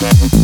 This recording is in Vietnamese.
Thank